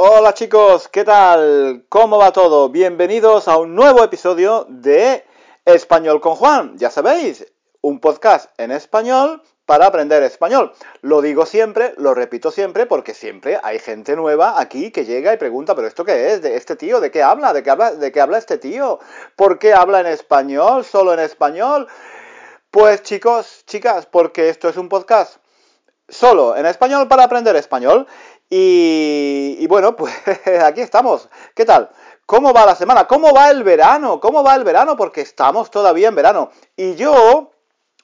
Hola chicos, ¿qué tal? ¿Cómo va todo? Bienvenidos a un nuevo episodio de Español con Juan. Ya sabéis, un podcast en español para aprender español. Lo digo siempre, lo repito siempre, porque siempre hay gente nueva aquí que llega y pregunta, pero ¿esto qué es? ¿De este tío? ¿De qué habla? ¿De qué habla, de qué habla este tío? ¿Por qué habla en español? ¿Solo en español? Pues chicos, chicas, porque esto es un podcast solo en español para aprender español. Y, bueno, pues aquí estamos. ¿Qué tal? ¿Cómo va la semana? ¿Cómo va el verano? ¿Cómo va el verano? Porque estamos todavía en verano. Y yo,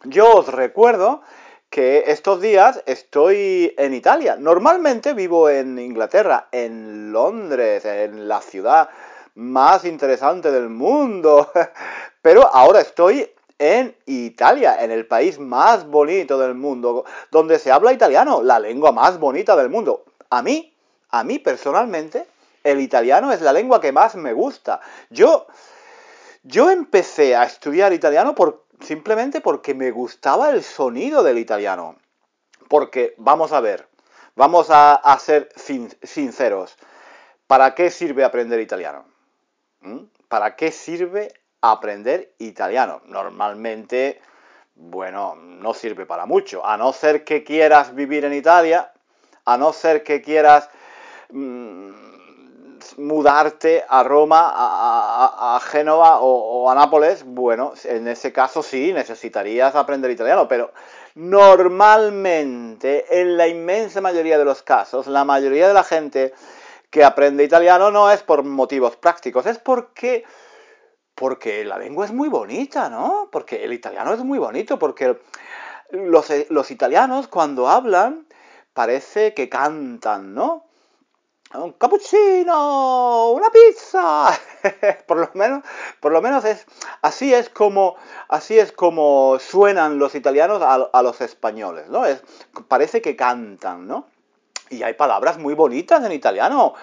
yo os recuerdo que estos días estoy en Italia. Normalmente vivo en Inglaterra, en Londres, en la ciudad más interesante del mundo. Pero ahora estoy en Italia, en el país más bonito del mundo, donde se habla italiano, la lengua más bonita del mundo. A mí, a mí personalmente, el italiano es la lengua que más me gusta. Yo, yo empecé a estudiar italiano simplemente porque me gustaba el sonido del italiano. Porque, vamos a ver, vamos a, a ser sinceros. ¿Para qué sirve aprender italiano? ¿Mm? ¿Para qué sirve aprender italiano? Normalmente, bueno, no sirve para mucho. A no ser que quieras vivir en Italia, a no ser que quieras mmm, mudarte a Roma, a, a, a Génova o, o, a Nápoles, bueno, en ese caso sí necesitarías aprender italiano, pero normalmente, en la inmensa mayoría de los casos, la mayoría de la gente que aprende italiano no es por motivos prácticos, es porque porque la lengua es muy bonita, ¿no? Porque el italiano es muy bonito, porque los, los italianos cuando hablan parece que cantan, ¿no? un cappuccino, una pizza. por lo menos, por lo menos es así es como así es como suenan los italianos a, los españoles, ¿no? Parece que cantan, ¿no? Y hay palabras muy bonitas en italiano.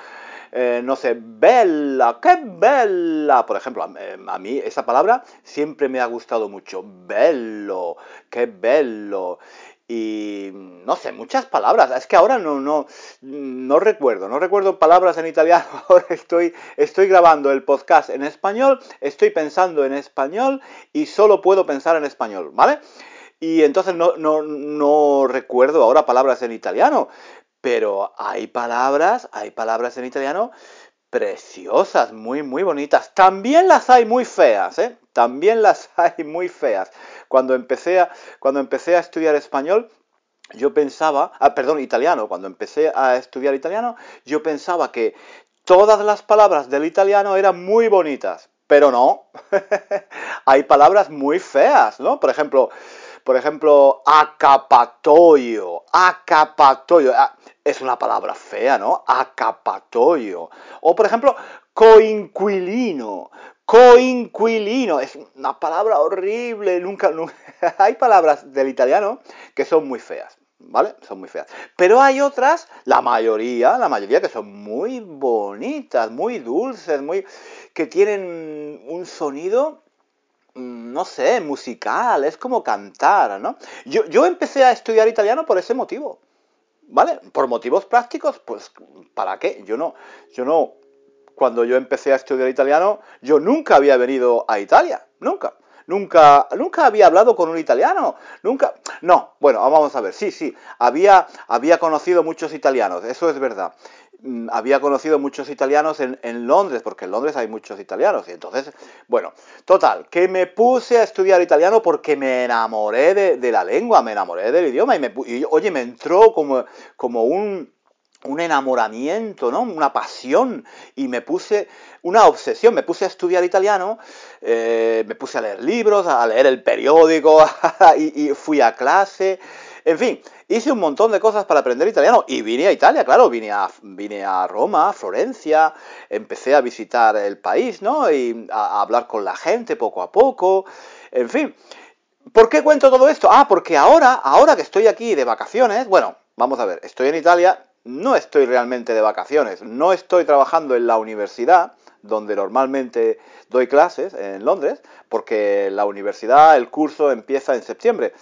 Eh, no sé, bella, qué bella. Por ejemplo, a, a, mí esa palabra siempre me ha gustado mucho. Bello, qué bello y no sé, muchas palabras. Es que ahora no, no, no recuerdo, no recuerdo palabras en italiano. Ahora estoy, estoy grabando el podcast en español, estoy pensando en español y solo puedo pensar en español, ¿vale? Y entonces no, no, no recuerdo ahora palabras en italiano, pero hay palabras, hay palabras en italiano preciosas, muy, muy bonitas. También las hay muy feas, ¿eh? También las hay muy feas. Cuando empecé a, cuando empecé a estudiar español, yo pensaba, ah, perdón, italiano, cuando empecé a estudiar italiano, yo pensaba que todas las palabras del italiano eran muy bonitas, pero no. hay palabras muy feas, ¿no? Por ejemplo, por ejemplo, acapatoio, acapatoio. Ah, es una palabra fea, ¿no? Acapatoio. O, por ejemplo, coinquilino. Coinquilino. Es una palabra horrible. Nunca, nunca. Hay palabras del italiano que son muy feas. ¿Vale? Son muy feas. Pero hay otras, la mayoría, la mayoría que son muy bonitas, muy dulces, muy. que tienen un sonido no sé, musical, es como cantar, ¿no? Yo, yo empecé a estudiar italiano por ese motivo, ¿vale? Por motivos prácticos, pues, ¿para qué? Yo no, yo no, cuando yo empecé a estudiar italiano, yo nunca había venido a Italia, nunca. Nunca, nunca había hablado con un italiano, nunca, no, bueno, vamos a ver, sí, sí, había, había conocido muchos italianos, eso es verdad, Mm, había conocido muchos italianos en, en, Londres, porque en Londres hay muchos italianos. Y entonces, bueno, total, que me puse a estudiar italiano porque me enamoré de, la lengua, me enamoré del idioma y, me, y oye, me entró como, como un, un enamoramiento, ¿no? Una pasión y me puse una obsesión, me puse a estudiar italiano, eh, me puse a leer libros, a leer el periódico y, fui a clase, en fin, hice un montón de cosas para aprender italiano y vine a Italia, claro, vine a, vine a Roma, a Florencia, empecé a visitar el país, ¿no? Y a, a hablar con la gente poco a poco, en fin. ¿Por qué cuento todo esto? Ah, porque ahora, ahora que estoy aquí de vacaciones, bueno, vamos a ver, estoy en Italia, no estoy realmente de vacaciones, no estoy trabajando en la universidad, donde normalmente doy clases en Londres, porque la universidad, el curso empieza en septiembre.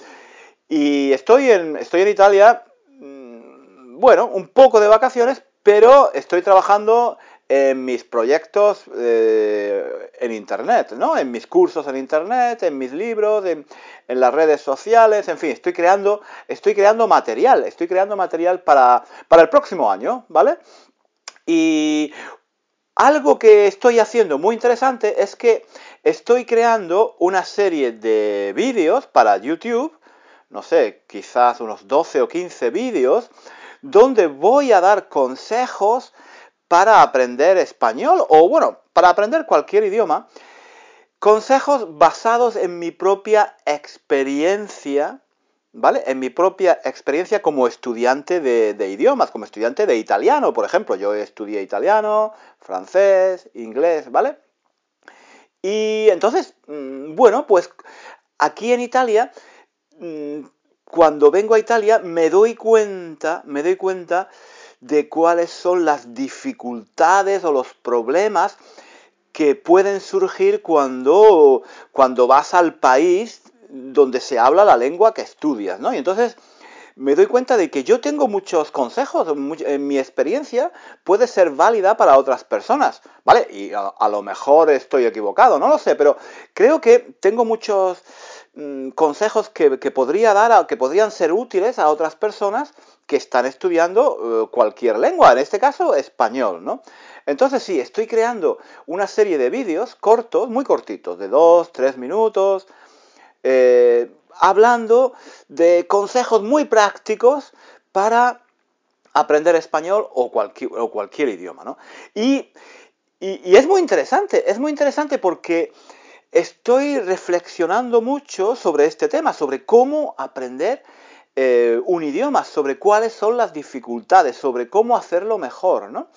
Y estoy en, estoy en Italia, mm, bueno, un poco de vacaciones, pero estoy trabajando en mis proyectos eh, en Internet, ¿no? En mis cursos en Internet, en mis libros, en, en, las redes sociales, en fin, estoy creando, estoy creando material, estoy creando material para, para el próximo año, ¿vale? Y algo que estoy haciendo muy interesante es que estoy creando una serie de vídeos para YouTube, no sé, quizás unos 12 o 15 vídeos, donde voy a dar consejos para aprender español o bueno, para aprender cualquier idioma, consejos basados en mi propia experiencia, ¿vale? En mi propia experiencia como estudiante de, idiomas, como estudiante de italiano, por ejemplo. Yo estudié italiano, francés, inglés, ¿vale? Y entonces, mm, bueno, pues aquí en Italia, mm, cuando vengo a Italia, me doy cuenta, me doy cuenta de cuáles son las dificultades o los problemas que pueden surgir cuando, cuando vas al país donde se habla la lengua que estudias, ¿no? Y entonces me doy cuenta de que yo tengo muchos consejos, en mi experiencia puede ser válida para otras personas, ¿vale? Y a, lo mejor estoy equivocado, no lo sé, pero creo que tengo muchos mm, consejos que, podría dar, que podrían ser útiles a otras personas que están estudiando eh, cualquier lengua, en este caso español, ¿no? Entonces sí, estoy creando una serie de vídeos cortos, muy cortitos, de dos, tres minutos, eh, hablando de consejos muy prácticos para aprender español o cualquier, idioma, ¿no? Y, y es muy interesante, es muy interesante porque estoy reflexionando mucho sobre este tema, sobre cómo aprender eh, un idioma, sobre cuáles son las dificultades, sobre cómo hacerlo mejor, ¿no?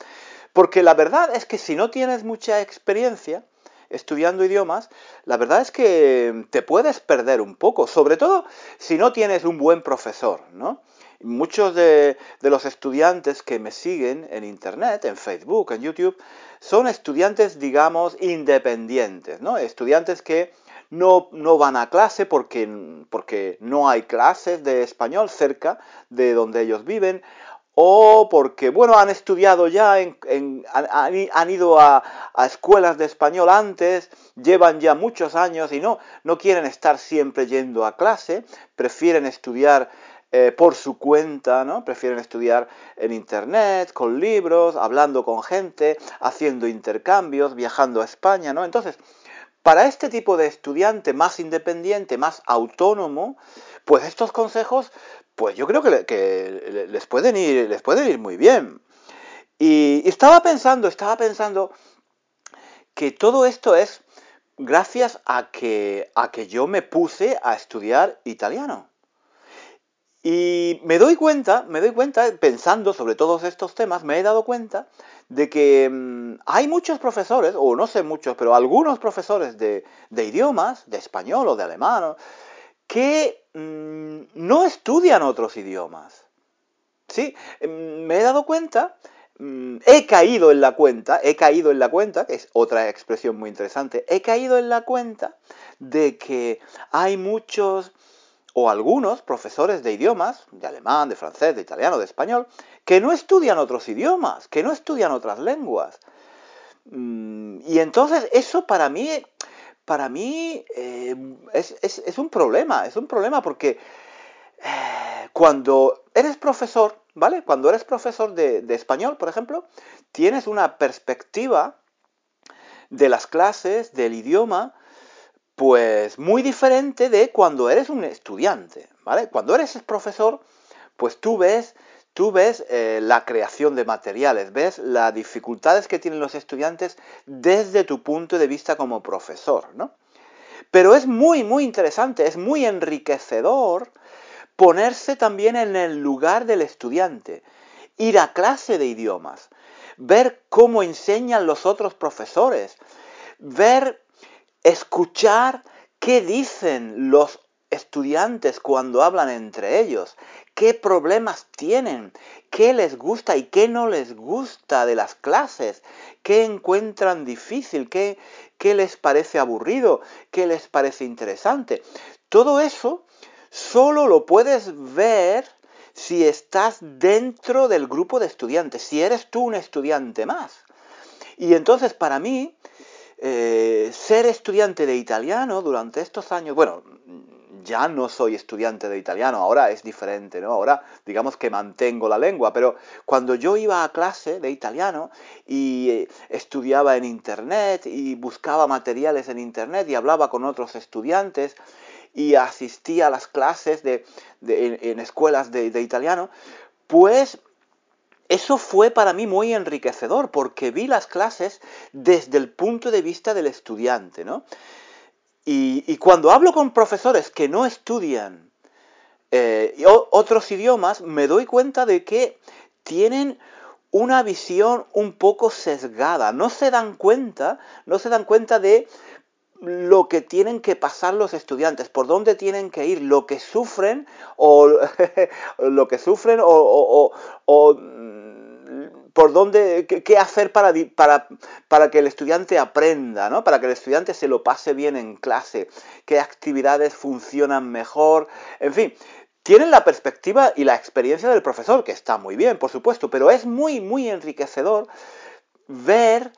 Porque la verdad es que si no tienes mucha experiencia estudiando idiomas, la verdad es que te puedes perder un poco, sobre todo si no tienes un buen profesor, ¿no? Muchos de, de, los estudiantes que me siguen en Internet, en Facebook, en YouTube, son estudiantes, digamos, independientes, ¿no? Estudiantes que no, no van a clase porque, porque no hay clases de español cerca de donde ellos viven, o porque, bueno, han estudiado ya, en, han, ido a, escuelas de español antes, llevan ya muchos años y no, no quieren estar siempre yendo a clase, prefieren estudiar eh, por su cuenta, ¿no? Prefieren estudiar en internet, con libros, hablando con gente, haciendo intercambios, viajando a España, ¿no? Entonces, para este tipo de estudiante más independiente, más autónomo, pues estos consejos, pues yo creo que, les, pueden ir, les pueden ir muy bien. Y, estaba pensando, estaba pensando que todo esto es gracias a que, a que yo me puse a estudiar italiano. Y me doy cuenta, me doy cuenta, pensando sobre todos estos temas, me he dado cuenta de que mm, hay muchos profesores, o no sé muchos, pero algunos profesores de, idiomas, de español o de alemán, que mm, no estudian otros idiomas. ¿Sí? Mm, me he dado cuenta, he caído en la cuenta, he caído en la cuenta, que es otra expresión muy interesante, he caído en la cuenta de que hay muchos o algunos profesores de idiomas, de alemán, de francés, de italiano, de español, que no estudian otros idiomas, que no estudian otras lenguas. Mm, y entonces eso para mí, para mí eh, es, un problema, es un problema porque eh, cuando eres profesor, ¿vale? Cuando eres profesor de español, por ejemplo, tienes una perspectiva de las clases, del idioma, pues muy diferente de cuando eres un estudiante, ¿vale? Cuando eres profesor, pues tú ves, tú ves eh, la creación de materiales, ves las dificultades que tienen los estudiantes desde tu punto de vista como profesor, ¿no? Pero es muy, muy interesante, es muy enriquecedor ponerse también en el lugar del estudiante, ir a clase de idiomas, ver cómo enseñan los otros profesores, ver escuchar qué dicen los estudiantes cuando hablan entre ellos, qué problemas tienen, qué les gusta y qué no les gusta de las clases, qué encuentran difícil, qué, qué les parece aburrido, qué les parece interesante. Todo eso solo lo puedes ver si estás dentro del grupo de estudiantes, si eres tú un estudiante más. Y entonces para mí, eh, ser estudiante de italiano durante estos años, bueno, ya no soy estudiante de italiano, ahora es diferente, ¿no? Ahora digamos que mantengo la lengua, pero cuando yo iba a clase de italiano y eh, estudiaba en internet y buscaba materiales en internet y hablaba con otros estudiantes y asistía a las clases de, en, escuelas de, de italiano, pues eso fue para mí muy enriquecedor porque vi las clases desde el punto de vista del estudiante, ¿no? Y, cuando hablo con profesores que no estudian eh, otros idiomas, me doy cuenta de que tienen una visión un poco sesgada. No se dan cuenta, no se dan cuenta de lo que tienen que pasar los estudiantes, por dónde tienen que ir, lo que sufren o lo que sufren o por dónde, qué, hacer para, para, para, que el estudiante aprenda, ¿no? Para que el estudiante se lo pase bien en clase, qué actividades funcionan mejor, en fin. Tienen la perspectiva y la experiencia del profesor, que está muy bien, por supuesto, pero es muy, muy enriquecedor ver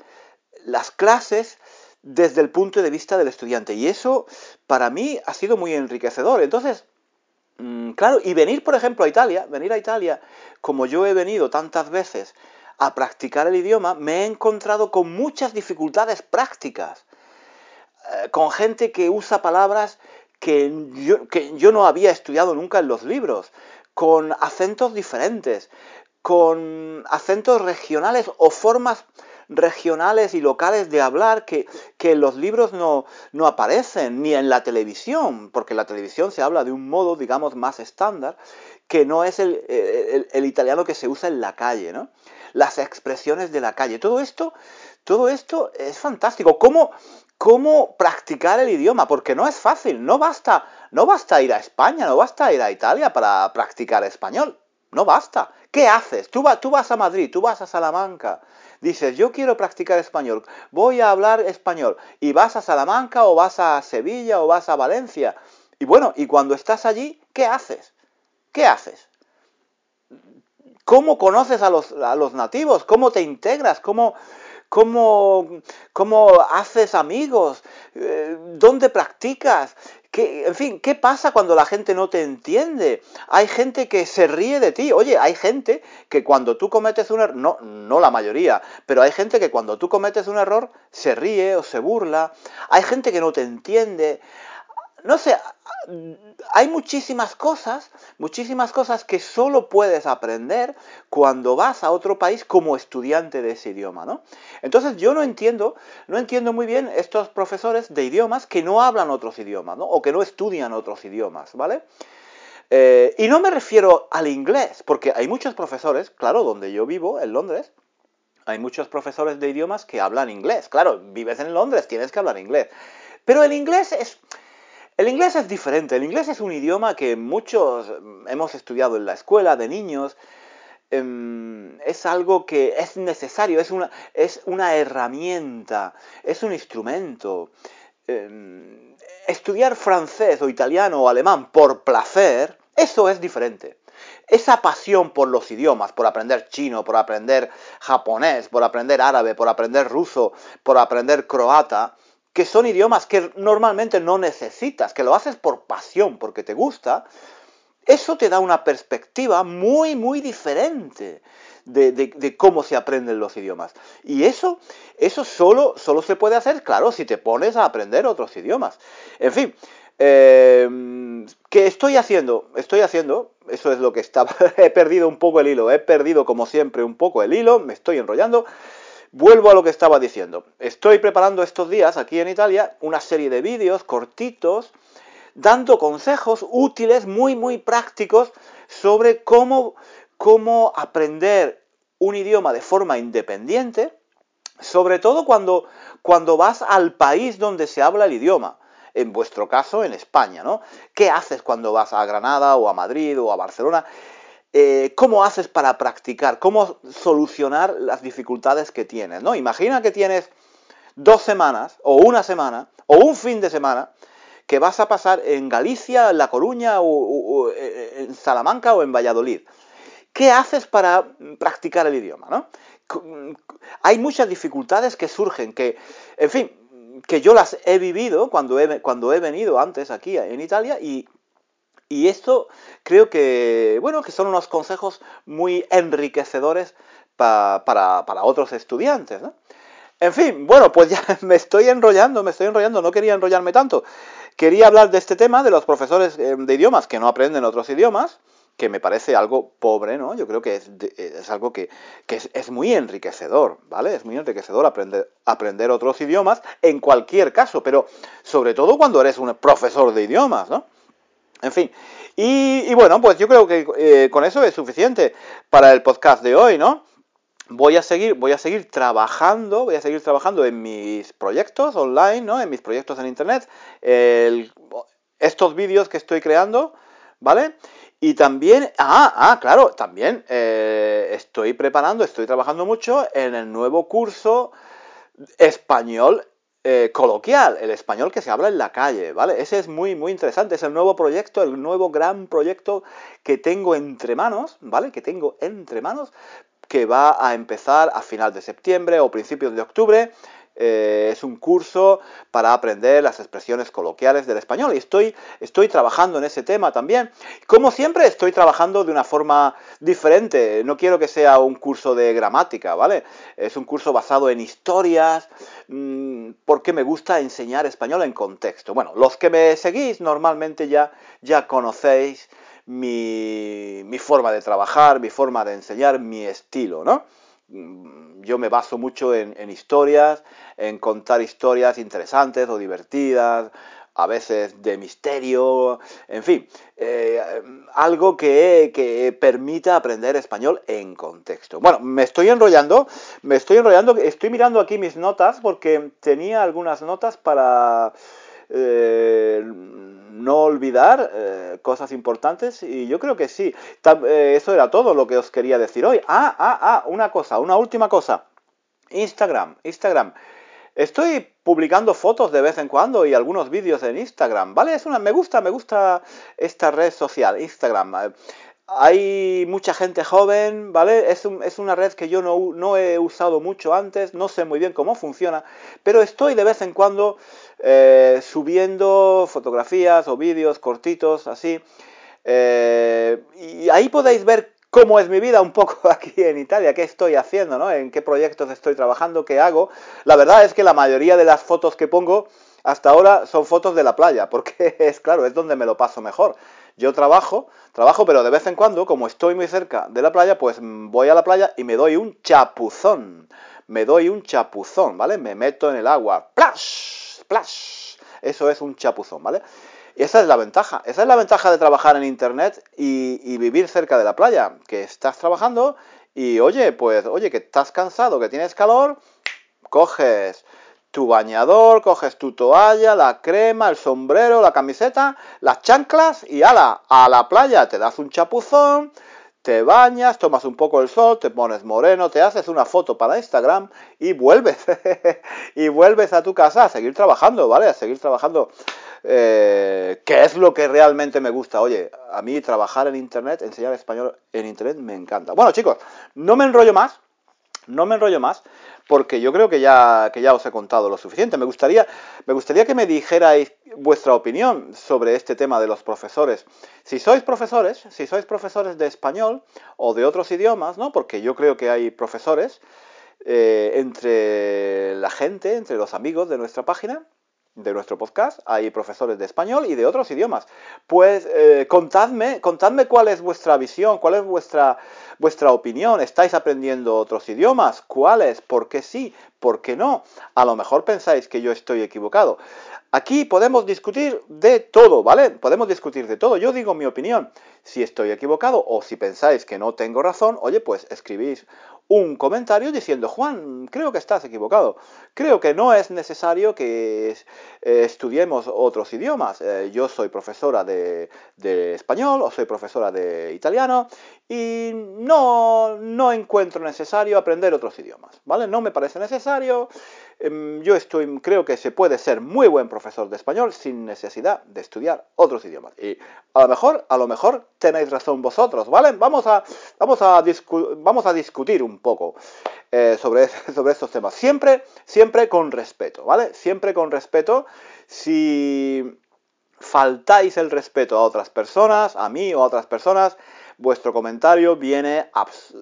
las clases desde el punto de vista del estudiante. Y eso, para mí, ha sido muy enriquecedor. Entonces, mm, claro, y venir, por ejemplo, a Italia, venir a Italia, como yo he venido tantas veces a practicar el idioma, me he encontrado con muchas dificultades prácticas, eh, con gente que usa palabras que yo, no había estudiado nunca en los libros, con acentos diferentes, con acentos regionales o formas regionales y locales de hablar que, en los libros no, aparecen, ni en la televisión, porque en la televisión se habla de un modo, digamos, más estándar, que no es el, el, el italiano que se usa en la calle, ¿no? Las expresiones de la calle. Todo esto, todo esto es fantástico. ¿Cómo, cómo practicar el idioma? Porque no es fácil. No basta, no basta ir a España, no basta ir a Italia para practicar español. No basta. ¿Qué haces? Tú, tú vas a Madrid, tú vas a Salamanca. Dices, yo quiero practicar español, voy a hablar español. Y vas a Salamanca o vas a Sevilla o vas a Valencia. Y bueno, y cuando estás allí, ¿qué haces? ¿Qué haces? ¿Cómo conoces a los, a los nativos? ¿Cómo te integras? ¿Cómo, cómo, cómo haces amigos? Eh, ¿Dónde practicas? ¿Qué, en fin, ¿qué pasa cuando la gente no te entiende? Hay gente que se ríe de ti. Oye, hay gente que cuando tú cometes un error, no, no la mayoría, pero hay gente que cuando tú cometes un error se ríe o se burla. Hay gente que no te entiende no sé, hay muchísimas cosas, muchísimas cosas que solo puedes aprender cuando vas a otro país como estudiante de ese idioma, ¿no? Entonces yo no entiendo, no entiendo muy bien estos profesores de idiomas que no hablan otros idiomas, ¿no? O que no estudian otros idiomas, ¿vale? Eh, y no me refiero al inglés, porque hay muchos profesores, claro, donde yo vivo, en Londres, hay muchos profesores de idiomas que hablan inglés. Claro, vives en Londres, tienes que hablar inglés. Pero el inglés es, el inglés es diferente, el inglés es un idioma que muchos hemos estudiado en la escuela de niños, em, es algo que es necesario, es una, es una herramienta, es un instrumento. Em, estudiar francés o italiano o alemán por placer, eso es diferente. Esa pasión por los idiomas, por aprender chino, por aprender japonés, por aprender árabe, por aprender ruso, por aprender croata, que son idiomas que normalmente no necesitas, que lo haces por pasión, porque te gusta, eso te da una perspectiva muy, muy diferente de, cómo se aprenden los idiomas. Y eso, eso solo, solo se puede hacer, claro, si te pones a aprender otros idiomas. En fin, eh, ¿qué estoy haciendo? Estoy haciendo, eso es lo que estaba, he perdido un poco el hilo, he perdido como siempre un poco el hilo, me estoy enrollando. Vuelvo a lo que estaba diciendo. Estoy preparando estos días aquí en Italia una serie de vídeos cortitos dando consejos útiles, muy, muy prácticos sobre cómo, cómo aprender un idioma de forma independiente, sobre todo cuando, cuando vas al país donde se habla el idioma. En vuestro caso, en España, ¿no? ¿Qué haces cuando vas a Granada o a Madrid o a Barcelona? Eh, cómo haces para practicar, cómo solucionar las dificultades que tienes, ¿no? Imagina que tienes dos semanas, o una semana, o un fin de semana, que vas a pasar en Galicia, en La Coruña, o, en Salamanca o en Valladolid. ¿Qué haces para practicar el idioma? ¿no? Hay muchas dificultades que surgen, que, en fin, que yo las he vivido cuando he, cuando he venido antes aquí en Italia y, y esto creo que, bueno, que son unos consejos muy enriquecedores para, otros estudiantes, ¿no? En fin, bueno, pues ya me estoy enrollando, me estoy enrollando, no quería enrollarme tanto. Quería hablar de este tema de los profesores eh, de idiomas que no aprenden otros idiomas, que me parece algo pobre, ¿no? Yo creo que es, es algo que, es, muy enriquecedor, ¿vale? Es muy enriquecedor aprender, aprender otros idiomas en cualquier caso, pero sobre todo cuando eres un profesor de idiomas, ¿no? En fin, y, bueno, pues yo creo que eh, con eso es suficiente para el podcast de hoy, ¿no? voy a seguir, voy a seguir trabajando, voy a seguir trabajando en mis proyectos online, ¿no? En mis proyectos en internet, estos vídeos que estoy creando, ¿vale? Y también, ah, ah, claro, también eh, estoy preparando, estoy trabajando mucho en el nuevo curso español eh, coloquial, el español que se habla en la calle, ¿vale? Ese es muy, muy interesante, es el nuevo proyecto, el nuevo gran proyecto que tengo entre manos, ¿vale? Que tengo entre manos que va a empezar a final de septiembre o principios de octubre. Eh, es un curso para aprender las expresiones coloquiales del español y estoy, estoy trabajando en ese tema también. Como siempre, estoy trabajando de una forma diferente. No quiero que sea un curso de gramática, ¿vale? Es un curso basado en historias, mm, porque me gusta enseñar español en contexto. Bueno, los que me seguís normalmente ya, ya conocéis mi, forma de trabajar, mi forma de enseñar, mi estilo, ¿no? Mm, yo me baso mucho en, historias, en contar historias interesantes o divertidas, a veces de misterio, en fin, eh, algo que, que, permita aprender español en contexto. Bueno, me estoy enrollando, me estoy enrollando, estoy mirando aquí mis notas porque tenía algunas notas para eh, no olvidar eh, cosas importantes y yo creo que sí. Eh, eso era todo lo que os quería decir hoy. Ah, ah, ah, una cosa, una última cosa. Instagram, Instagram. Estoy publicando fotos de vez en cuando y algunos vídeos en Instagram, ¿vale? Es una, me gusta, me gusta esta red social, Instagram hay mucha gente joven, ¿vale? Es, es una red que yo no, no, he usado mucho antes, no sé muy bien cómo funciona, pero estoy de vez en cuando eh, subiendo fotografías o vídeos cortitos, así. Eh, y ahí podéis ver cómo es mi vida un poco aquí en Italia, qué estoy haciendo, ¿no? En qué proyectos estoy trabajando, qué hago. La verdad es que la mayoría de las fotos que pongo hasta ahora son fotos de la playa, porque es claro, es donde me lo paso mejor. Yo trabajo, trabajo, pero de vez en cuando, como estoy muy cerca de la playa, pues voy a la playa y me doy un chapuzón. Me doy un chapuzón, ¿vale? Me meto en el agua. ¡Plash! ¡Plash! Eso es un chapuzón, ¿vale? Y esa es la ventaja. Esa es la ventaja de trabajar en Internet y, y vivir cerca de la playa. Que estás trabajando y, oye, pues, oye, que estás cansado, que tienes calor, coges tu bañador, coges tu toalla, la crema, el sombrero, la camiseta, las chanclas y ala, a la playa, te das un chapuzón, te bañas, tomas un poco el sol, te pones moreno, te haces una foto para Instagram y vuelves. y vuelves a tu casa a seguir trabajando, ¿vale? A seguir trabajando. Eh, que es lo que realmente me gusta. Oye, a mí trabajar en Internet, enseñar español en Internet me encanta. Bueno, chicos, no me enrollo más. No me enrollo más porque yo creo que ya, que ya os he contado lo suficiente. Me gustaría, me gustaría que me dijerais vuestra opinión sobre este tema de los profesores. Si sois profesores, si sois profesores de español o de otros idiomas, ¿no? Porque yo creo que hay profesores eh, entre la gente, entre los amigos de nuestra página, de nuestro podcast, hay profesores de español y de otros idiomas. Pues eh, contadme, contadme cuál es vuestra visión, cuál es vuestra, vuestra opinión. ¿Estáis aprendiendo otros idiomas? ¿Cuáles? ¿Por qué sí? ¿Por qué no? A lo mejor pensáis que yo estoy equivocado. Aquí podemos discutir de todo, ¿vale? Podemos discutir de todo. Yo digo mi opinión. Si estoy equivocado o si pensáis que no tengo razón, oye, pues escribís un comentario diciendo, Juan, creo que estás equivocado. Creo que no es necesario que eh, estudiemos otros idiomas. Eh, yo soy profesora de, español o soy profesora de italiano y no, no encuentro necesario aprender otros idiomas, ¿vale? No me parece necesario. Em, yo estoy, creo que se puede ser muy buen profesor de español sin necesidad de estudiar otros idiomas. Y a lo mejor, a lo mejor tenéis razón vosotros, ¿vale? Vamos a, vamos a, vamos a discutir un poco eh, sobre, sobre estos temas. Siempre, siempre con respeto, ¿vale? Siempre con respeto. Si faltáis el respeto a otras personas, a mí o a otras personas, vuestro comentario viene,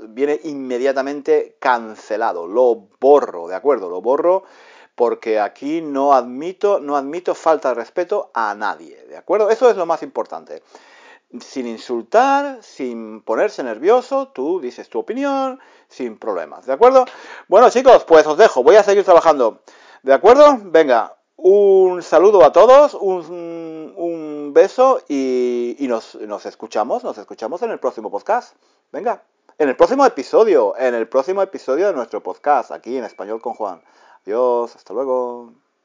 viene inmediatamente cancelado. Lo borro, ¿de acuerdo? Lo borro porque aquí no admito, no admito falta de respeto a nadie, ¿de acuerdo? Eso es lo más importante. Sin insultar, sin ponerse nervioso, tú dices tu opinión, sin problemas, ¿de acuerdo? Bueno chicos, pues os dejo, voy a seguir trabajando, ¿de acuerdo? Venga, un saludo a todos, un, un beso y, y nos, nos, escuchamos, nos escuchamos en el próximo podcast. Venga, en el próximo episodio, en el próximo episodio de nuestro podcast, aquí en Español con Juan. Adiós, hasta luego.